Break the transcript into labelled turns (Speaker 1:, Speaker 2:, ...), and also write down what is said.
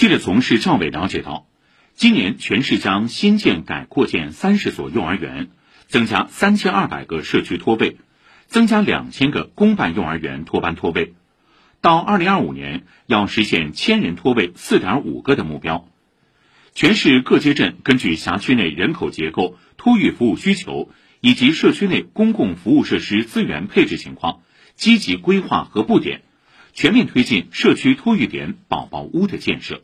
Speaker 1: 记者从市教委了解到，今年全市将新建改扩建三十所幼儿园，增加三千二百个社区托位，增加两千个公办幼儿园托班托位。到二零二五年，要实现千人托位四点五个的目标。全市各街镇根据辖区内人口结构、托育服务需求以及社区内公共服务设施资源配置情况，积极规划和布点，全面推进社区托育点宝宝屋的建设。